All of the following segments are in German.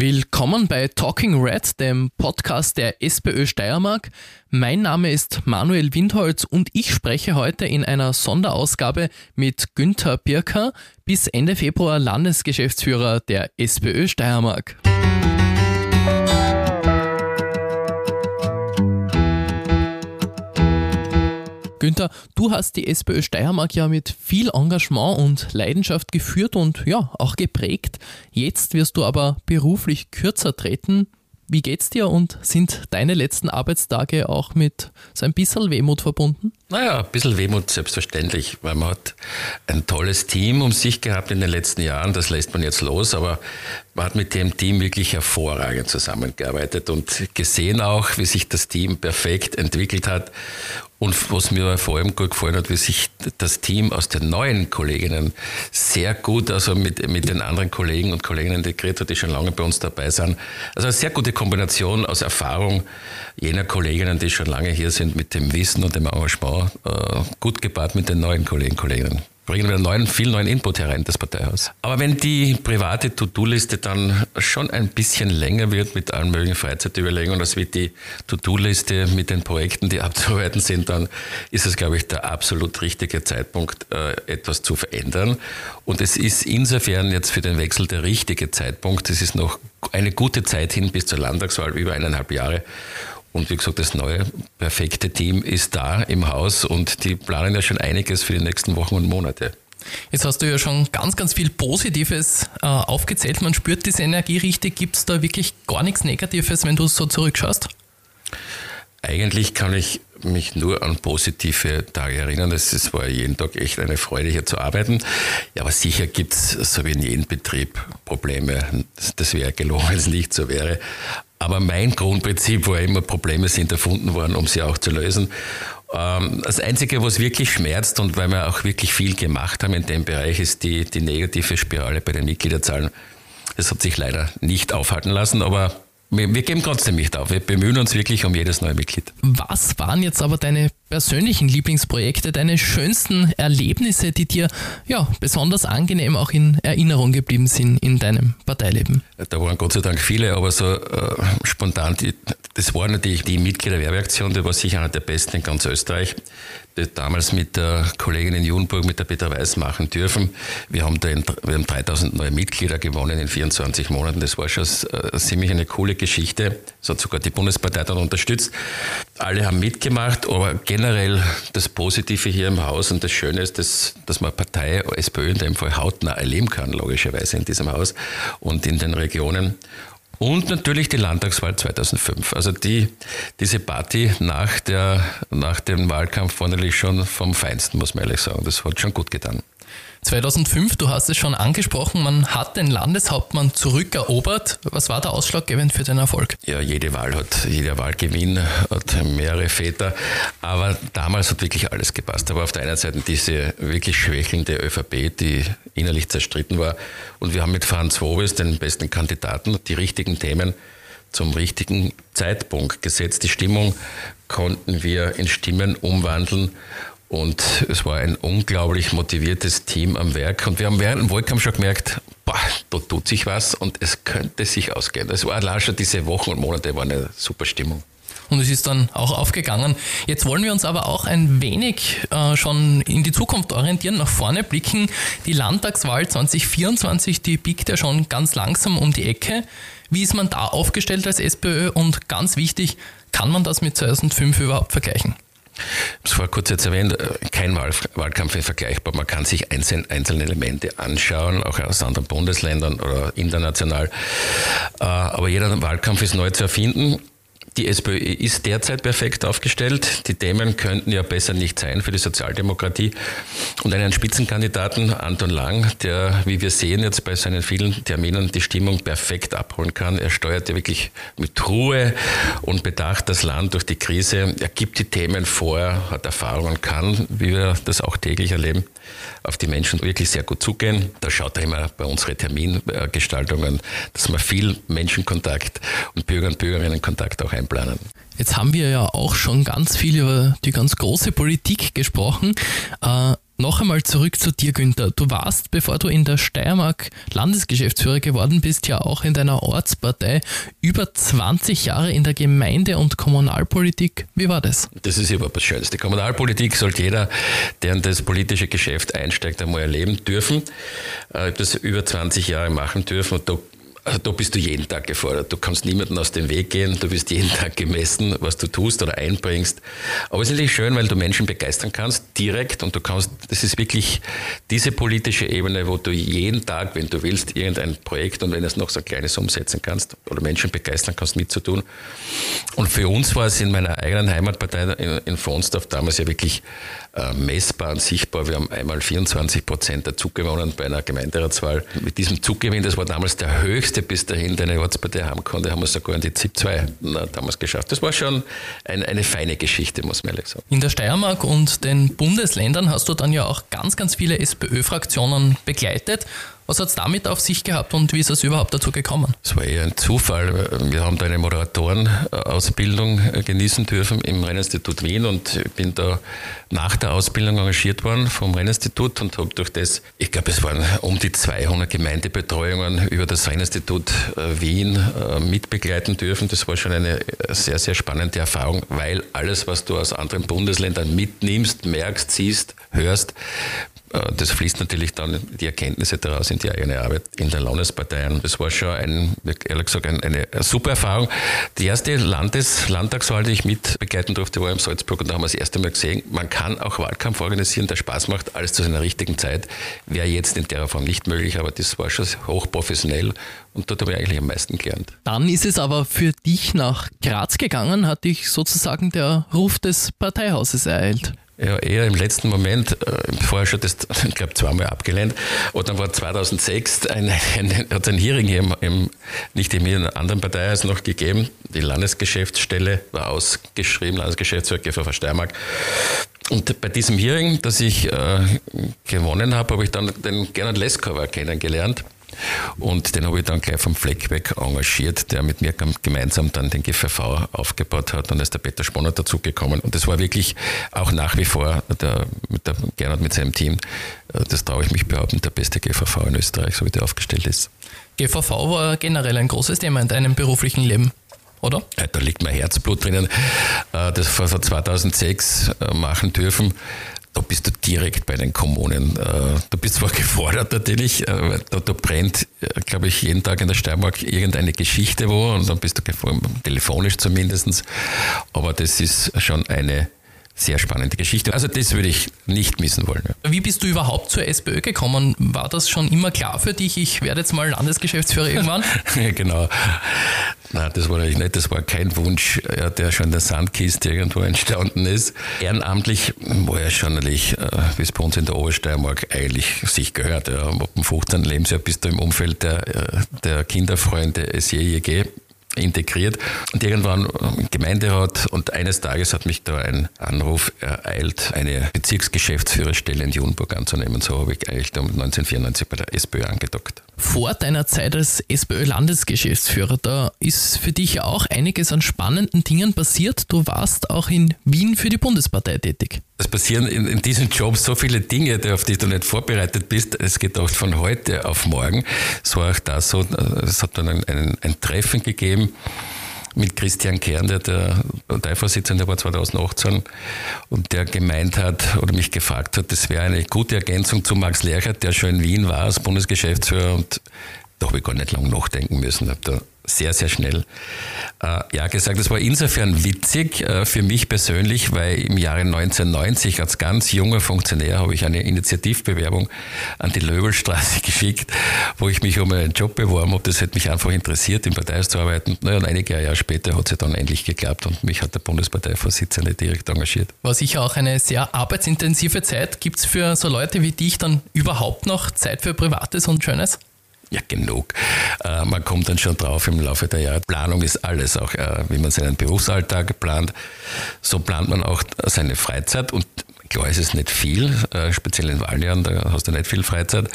Willkommen bei Talking Red, dem Podcast der SPÖ Steiermark. Mein Name ist Manuel Windholz und ich spreche heute in einer Sonderausgabe mit Günther Birker, bis Ende Februar Landesgeschäftsführer der SPÖ Steiermark. Günther, du hast die SPÖ Steiermark ja mit viel Engagement und Leidenschaft geführt und ja, auch geprägt. Jetzt wirst du aber beruflich kürzer treten. Wie geht's dir und sind deine letzten Arbeitstage auch mit so ein bisschen Wehmut verbunden? Naja, ein bisschen Wehmut selbstverständlich, weil man hat ein tolles Team um sich gehabt in den letzten Jahren, das lässt man jetzt los, aber man hat mit dem Team wirklich hervorragend zusammengearbeitet und gesehen auch, wie sich das Team perfekt entwickelt hat und was mir vor allem gut gefallen hat, wie sich das Team aus den neuen Kolleginnen sehr gut, also mit, mit den anderen Kollegen und Kolleginnen integriert hat, die schon lange bei uns dabei sind. Also eine sehr gute Kombination aus Erfahrung jener Kolleginnen, die schon lange hier sind, mit dem Wissen und dem Engagement, äh, gut gepaart mit den neuen Kollegen, Kolleginnen bringen wir neuen, viel neuen Input herein, das Parteihaus. Aber wenn die private To-Do-Liste dann schon ein bisschen länger wird mit allen möglichen Freizeitüberlegungen, als wie die To-Do-Liste mit den Projekten, die abzuarbeiten sind, dann ist es, glaube ich, der absolut richtige Zeitpunkt, äh, etwas zu verändern. Und es ist insofern jetzt für den Wechsel der richtige Zeitpunkt. Es ist noch eine gute Zeit hin bis zur Landtagswahl, über eineinhalb Jahre. Und wie gesagt, das neue, perfekte Team ist da im Haus und die planen ja schon einiges für die nächsten Wochen und Monate. Jetzt hast du ja schon ganz, ganz viel Positives äh, aufgezählt. Man spürt diese Energie richtig. Gibt es da wirklich gar nichts Negatives, wenn du so zurückschaust? Eigentlich kann ich mich nur an positive Tage erinnern. Es war jeden Tag echt eine Freude, hier zu arbeiten. Ja, aber sicher gibt es, so wie in jedem Betrieb, Probleme. Das wäre gelogen, wenn es nicht so wäre. Aber mein Grundprinzip war immer, Probleme sind erfunden worden, um sie auch zu lösen. Ähm, das Einzige, was wirklich schmerzt und weil wir auch wirklich viel gemacht haben in dem Bereich, ist die, die negative Spirale bei den Mitgliederzahlen. Das hat sich leider nicht aufhalten lassen, aber wir, wir geben trotzdem nicht auf. Wir bemühen uns wirklich um jedes neue Mitglied. Was waren jetzt aber deine persönlichen Lieblingsprojekte, deine schönsten Erlebnisse, die dir ja besonders angenehm auch in Erinnerung geblieben sind in deinem Parteileben? Da waren Gott sei Dank viele, aber so äh, spontan, die, das war natürlich die Mitgliederwerbeaktion, die war sicher einer der besten in ganz Österreich damals mit der Kollegin in Junburg, mit der Peter Weiß machen dürfen. Wir haben, den, wir haben 3000 neue Mitglieder gewonnen in 24 Monaten. Das war schon äh, ziemlich eine coole Geschichte. Das hat sogar die Bundespartei dann unterstützt. Alle haben mitgemacht, aber generell das Positive hier im Haus und das Schöne ist, dass, dass man Partei, SPÖ in dem Fall hautnah erleben kann, logischerweise in diesem Haus und in den Regionen. Und natürlich die Landtagswahl 2005. Also die, diese Party nach, der, nach dem Wahlkampf war natürlich schon vom Feinsten, muss man ehrlich sagen. Das hat schon gut getan. 2005, du hast es schon angesprochen, man hat den Landeshauptmann zurückerobert. Was war der ausschlaggebend für den Erfolg? Ja, jede Wahl hat, jeder Wahlgewinn hat mehrere Väter, aber damals hat wirklich alles gepasst. Aber auf der einen Seite diese wirklich schwächelnde ÖVP, die innerlich zerstritten war, und wir haben mit Franz Wobes den besten Kandidaten, die richtigen Themen zum richtigen Zeitpunkt gesetzt. Die Stimmung konnten wir in Stimmen umwandeln und es war ein unglaublich motiviertes Team am Werk. Und wir haben während dem Wahlkampf schon gemerkt, boah, da tut sich was und es könnte sich ausgehen. Es war allein schon diese Wochen und Monate war eine super Stimmung. Und es ist dann auch aufgegangen. Jetzt wollen wir uns aber auch ein wenig äh, schon in die Zukunft orientieren, nach vorne blicken. Die Landtagswahl 2024, die biegt ja schon ganz langsam um die Ecke. Wie ist man da aufgestellt als SPÖ? Und ganz wichtig, kann man das mit 2005 überhaupt vergleichen? Ich habe es kurz jetzt erwähnt, äh, kein Wahlkampf ist vergleichbar. Man kann sich einzelne Elemente anschauen, auch aus anderen Bundesländern oder international. Äh, aber jeder Wahlkampf ist neu zu erfinden. Die SPÖ ist derzeit perfekt aufgestellt. Die Themen könnten ja besser nicht sein für die Sozialdemokratie. Und einen Spitzenkandidaten, Anton Lang, der, wie wir sehen, jetzt bei seinen vielen Terminen die Stimmung perfekt abholen kann. Er steuert ja wirklich mit Ruhe und Bedacht das Land durch die Krise. Er gibt die Themen vor, hat Erfahrung und kann, wie wir das auch täglich erleben, auf die Menschen wirklich sehr gut zugehen. Da schaut er immer bei unseren Termingestaltungen, dass man viel Menschenkontakt und Bürger und Bürgerinnen auch einplanen. Jetzt haben wir ja auch schon ganz viel über die ganz große Politik gesprochen. Äh, Noch einmal zurück zu dir, Günther. Du warst, bevor du in der Steiermark Landesgeschäftsführer geworden bist, ja auch in deiner Ortspartei über 20 Jahre in der Gemeinde- und Kommunalpolitik. Wie war das? Das ist überhaupt das Schönste. Kommunalpolitik sollte jeder, der in das politische Geschäft einsteigt, einmal erleben dürfen. Ich habe das über 20 Jahre machen dürfen und da also da bist du jeden Tag gefordert. Du kannst niemanden aus dem Weg gehen. Du wirst jeden Tag gemessen, was du tust oder einbringst. Aber es ist natürlich schön, weil du Menschen begeistern kannst, direkt. Und du kannst, das ist wirklich diese politische Ebene, wo du jeden Tag, wenn du willst, irgendein Projekt und wenn es noch so ein kleines umsetzen kannst oder Menschen begeistern kannst, mitzutun. Und für uns war es in meiner eigenen Heimatpartei in, in Fronsdorf damals ja wirklich äh, messbar und sichtbar. Wir haben einmal 24 Prozent der Zug gewonnen bei einer Gemeinderatswahl. Mit diesem Zuggewinn, das war damals der höchste bis dahin, den eine Ortspartei haben konnte, haben wir sogar in die ZIP 2 damals geschafft. Das war schon ein, eine feine Geschichte, muss man ehrlich sagen. In der Steiermark und den Bundesländern hast du dann ja auch ganz, ganz viele SPÖ-Fraktionen begleitet. Was hat es damit auf sich gehabt und wie ist es überhaupt dazu gekommen? Es war eher ein Zufall. Wir haben da eine Moderatorenausbildung äh, genießen dürfen im Renninstitut Wien und bin da nach der Ausbildung engagiert worden vom Renninstitut und habe durch das, ich glaube, es waren um die 200 Gemeindebetreuungen über das Renninstitut äh, Wien äh, mitbegleiten dürfen. Das war schon eine sehr, sehr spannende Erfahrung, weil alles, was du aus anderen Bundesländern mitnimmst, merkst, siehst, hörst, das fließt natürlich dann die Erkenntnisse daraus in die eigene Arbeit in den Landesparteien. Das war schon ein, ehrlich gesagt, eine, eine super Erfahrung. Die erste Landes Landtagswahl, die ich mit begleiten durfte, war in Salzburg und da haben wir das erste Mal gesehen, man kann auch Wahlkampf organisieren, der Spaß macht, alles zu seiner richtigen Zeit. Wäre jetzt in der Form nicht möglich, aber das war schon hochprofessionell und dort habe ich eigentlich am meisten gelernt. Dann ist es aber für dich nach Graz gegangen, hat dich sozusagen der Ruf des Parteihauses ereilt. Ja, eher im letzten Moment, äh, vorher schon das, ich glaube, zweimal abgelehnt. Und dann war 2006 ein, ein, hat ein Hearing hier im, im, nicht in einer anderen Partei als noch gegeben. Die Landesgeschäftsstelle war ausgeschrieben, Landesgeschäftsführer GVV Steiermark. Und bei diesem Hearing, das ich äh, gewonnen habe, habe ich dann den Gernot Leskauer kennengelernt. Und den habe ich dann gleich vom Fleck weg engagiert, der mit mir gemeinsam dann den GVV aufgebaut hat. Dann ist der Peter Sponner dazugekommen. Und das war wirklich auch nach wie vor der, mit der Gernot mit seinem Team, äh, das traue ich mich behaupten, der beste GVV in Österreich, so wie der aufgestellt ist. GVV war generell ein großes Thema in deinem beruflichen Leben oder? Da liegt mein Herzblut drinnen. Äh, das vor 2006 äh, machen dürfen da bist du direkt bei den Kommunen. Äh, du bist zwar gefordert natürlich, äh, da, da brennt, äh, glaube ich, jeden Tag in der Steiermark irgendeine Geschichte wo und dann bist du gefordert, telefonisch zumindest. Aber das ist schon eine sehr spannende Geschichte. Also das würde ich nicht missen wollen. Ja. Wie bist du überhaupt zur SPÖ gekommen? War das schon immer klar für dich? Ich werde jetzt mal Landesgeschäftsführer irgendwann? ja, genau. Nein, das war natürlich nicht. Das war kein Wunsch, ja, der schon in der Sandkiste irgendwo entstanden ist. Ehrenamtlich war er schon natürlich, äh, wie es bei uns in der Obersteiermark eigentlich sich gehört. Ja. Ab dem 15. Lebensjahr bist du im Umfeld der, äh, der Kinderfreunde SJJG integriert. Und irgendwann Gemeinderat und eines Tages hat mich da ein Anruf ereilt, eine Bezirksgeschäftsführerstelle in Junburg anzunehmen. So habe ich eigentlich 1994 bei der SPÖ angedockt. Vor deiner Zeit als SPÖ-Landesgeschäftsführer, da ist für dich auch einiges an spannenden Dingen passiert. Du warst auch in Wien für die Bundespartei tätig. Es passieren in, in, diesem Job so viele Dinge, auf die du nicht vorbereitet bist. Es geht auch von heute auf morgen. War auch da so, es hat dann ein, ein, ein Treffen gegeben mit Christian Kern, der der Parteivorsitzende war 2018 und der gemeint hat oder mich gefragt hat, das wäre eine gute Ergänzung zu Max Lerchert, der schon in Wien war als Bundesgeschäftsführer und da habe ich gar nicht lange nachdenken müssen. Habe da sehr, sehr schnell äh, ja gesagt. Das war insofern witzig äh, für mich persönlich, weil im Jahre 1990 als ganz junger Funktionär habe ich eine Initiativbewerbung an die Löbelstraße geschickt, wo ich mich um einen Job beworben habe. Das hätte mich einfach interessiert, im Parteihaus zu arbeiten. Naja, und einige Jahre später hat es dann endlich geklappt und mich hat der Bundesparteivorsitzende direkt engagiert. War sicher auch eine sehr arbeitsintensive Zeit. Gibt es für so Leute wie dich dann überhaupt noch Zeit für Privates und Schönes? Ja genug. Äh, man kommt dann schon drauf im Laufe der Jahre. Planung ist alles, auch äh, wie man seinen Berufsalltag plant. So plant man auch seine Freizeit und klar ist es nicht viel, äh, speziell in Wahljahren, da hast du nicht viel Freizeit,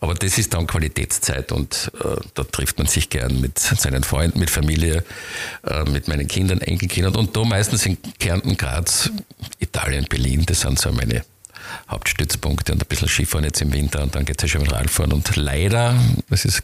aber das ist dann Qualitätszeit und äh, da trifft man sich gern mit seinen Freunden, mit Familie, äh, mit meinen Kindern, Enkelkindern und da meistens in Kärnten, Graz, Italien, Berlin, das sind so meine Hauptstützpunkte und ein bisschen Skifahren jetzt im Winter und dann geht es ja schon mit Radfahren. Und leider, das ist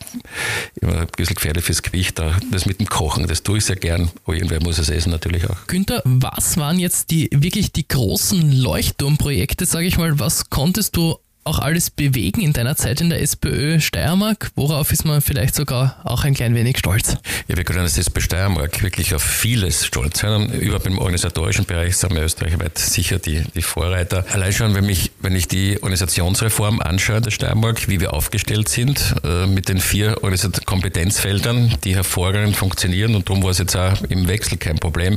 immer ein bisschen gefährlich fürs Gewicht, das mit dem Kochen, das tue ich sehr gern, aber irgendwer muss es essen natürlich auch. Günther, was waren jetzt die wirklich die großen Leuchtturmprojekte, sage ich mal, was konntest du auch alles bewegen in deiner Zeit in der SPÖ Steiermark? Worauf ist man vielleicht sogar auch ein klein wenig stolz? Ja, wir können als SPÖ Steiermark wirklich auf vieles stolz sein. Überhaupt im organisatorischen Bereich sind wir österreichweit sicher die, die Vorreiter. Allein schon, wenn, mich, wenn ich die Organisationsreform anschaue der Steiermark, wie wir aufgestellt sind, äh, mit den vier Kompetenzfeldern, die hervorragend funktionieren und darum war es jetzt auch im Wechsel kein Problem,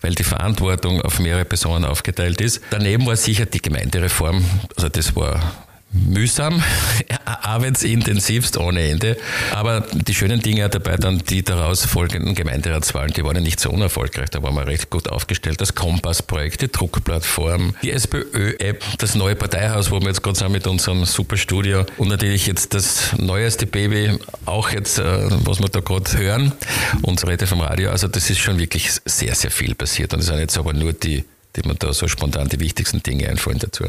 weil die Verantwortung auf mehrere Personen aufgeteilt ist. Daneben war sicher die Gemeindereform, also das war mühsam, arbeitsintensivst ohne Ende. Aber die schönen Dinge dabei dann die daraus folgenden Gemeinderatswahlen, die waren ja nicht so unerfolgreich. Da waren wir recht gut aufgestellt. Das Kompass-Projekt, die Druckplattform, die SPÖ-App, das neue Parteihaus, wo wir jetzt gerade sind mit unserem Superstudio und natürlich jetzt das neueste Baby, auch jetzt, äh, was wir da gerade hören, unsere Rede vom Radio. Also das ist schon wirklich sehr, sehr viel passiert. Und das sind jetzt aber nur die, die mir da so spontan die wichtigsten Dinge einfallen dazu.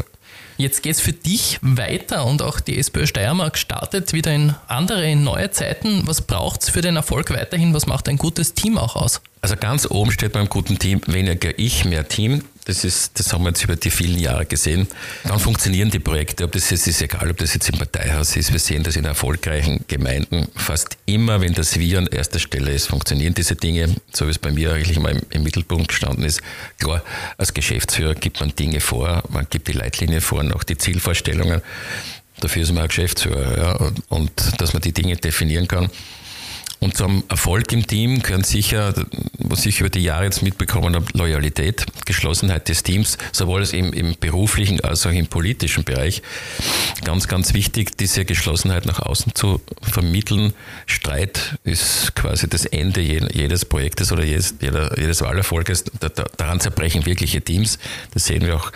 Jetzt geht es für dich weiter und auch die SPÖ Steiermark startet wieder in andere, in neue Zeiten. Was braucht es für den Erfolg weiterhin? Was macht ein gutes Team auch aus? Also ganz oben steht beim guten Team weniger ich, mehr Team. Das, ist, das haben wir jetzt über die vielen Jahre gesehen. Dann funktionieren die Projekte. Ob das jetzt ist egal, ob das jetzt im Parteihaus ist. Wir sehen das in erfolgreichen Gemeinden fast immer, wenn das Wir an erster Stelle ist, funktionieren diese Dinge, so wie es bei mir eigentlich immer im, im Mittelpunkt gestanden ist. Klar, als Geschäftsführer gibt man Dinge vor, man gibt die Leitlinie vor und auch die Zielvorstellungen. Dafür ist man ein Geschäftsführer. Ja, und, und dass man die Dinge definieren kann. Und zum Erfolg im Team gehören sicher, was ich über die Jahre jetzt mitbekommen habe, Loyalität, Geschlossenheit des Teams, sowohl im, im beruflichen als auch im politischen Bereich. Ganz, ganz wichtig, diese Geschlossenheit nach außen zu vermitteln. Streit ist quasi das Ende jedes Projektes oder jedes, jedes Wahlerfolges. Daran zerbrechen wirkliche Teams. Das sehen wir auch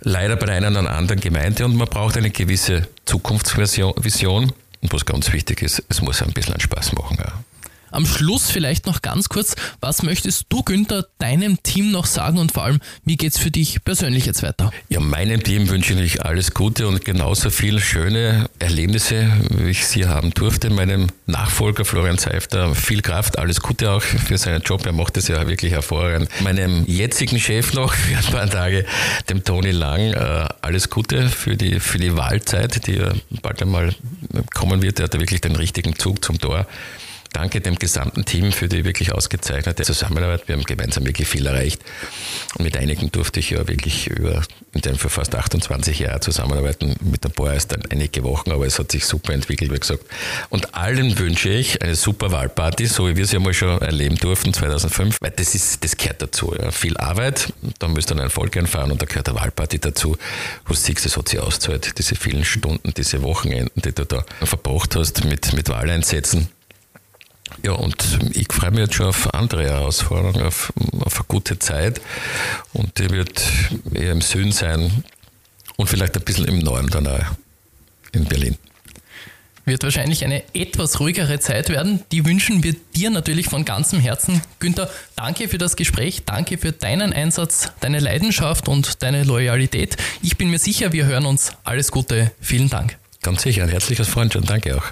leider bei der einen oder anderen Gemeinde und man braucht eine gewisse Zukunftsvision und was ganz wichtig ist, es muss ein bisschen Spaß machen. Ja. Am Schluss vielleicht noch ganz kurz, was möchtest du, Günther, deinem Team noch sagen und vor allem, wie geht es für dich persönlich jetzt weiter? Ja, meinem Team wünsche ich alles Gute und genauso viele schöne Erlebnisse, wie ich sie haben durfte. Meinem Nachfolger Florian Seifter viel Kraft, alles Gute auch für seinen Job. Er macht es ja wirklich hervorragend. Meinem jetzigen Chef noch für ein paar Tage, dem Toni Lang, äh, alles Gute für die, für die Wahlzeit, die bald einmal kommen wird. Er hat wirklich den richtigen Zug zum Tor danke dem gesamten Team für die wirklich ausgezeichnete Zusammenarbeit. Wir haben gemeinsam wirklich viel erreicht. Und mit einigen durfte ich ja wirklich über, in dem für fast 28 Jahre zusammenarbeiten. Mit ein paar erst dann einige Wochen, aber es hat sich super entwickelt, wie gesagt. Und allen wünsche ich eine super Wahlparty, so wie wir sie einmal schon erleben durften, 2005, weil das ist, das gehört dazu. Ja. Viel Arbeit, da müsst ihr einen Erfolg einfahren und da gehört eine Wahlparty dazu. Wo du siehst, es hat sich auszahlt, diese vielen Stunden, diese Wochenenden, die du da verbracht hast mit, mit Wahleinsätzen. Ja, und ich freue mich jetzt schon auf andere Herausforderungen, auf, auf eine gute Zeit. Und die wird eher im Süden sein und vielleicht ein bisschen im Norden dann auch in Berlin. Wird wahrscheinlich eine etwas ruhigere Zeit werden. Die wünschen wir dir natürlich von ganzem Herzen. Günther, danke für das Gespräch, danke für deinen Einsatz, deine Leidenschaft und deine Loyalität. Ich bin mir sicher, wir hören uns. Alles Gute, vielen Dank. Ganz sicher, ein herzliches Freund und danke auch.